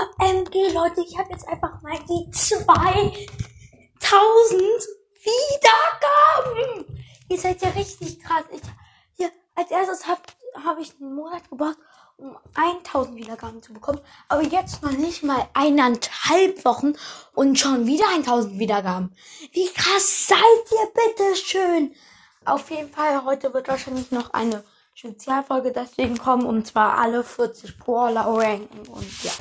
OMG, Leute, ich habe jetzt einfach mal die 2000 Wiedergaben. Ihr seid ja richtig krass. Ich, hier, als erstes habe hab ich einen Monat gebraucht, um 1000 Wiedergaben zu bekommen. Aber jetzt noch nicht mal eineinhalb Wochen und schon wieder 1000 Wiedergaben. Wie krass seid ihr bitte schön? Auf jeden Fall, heute wird wahrscheinlich noch eine Spezialfolge deswegen kommen, und zwar alle 40 Brawler ranken und ja.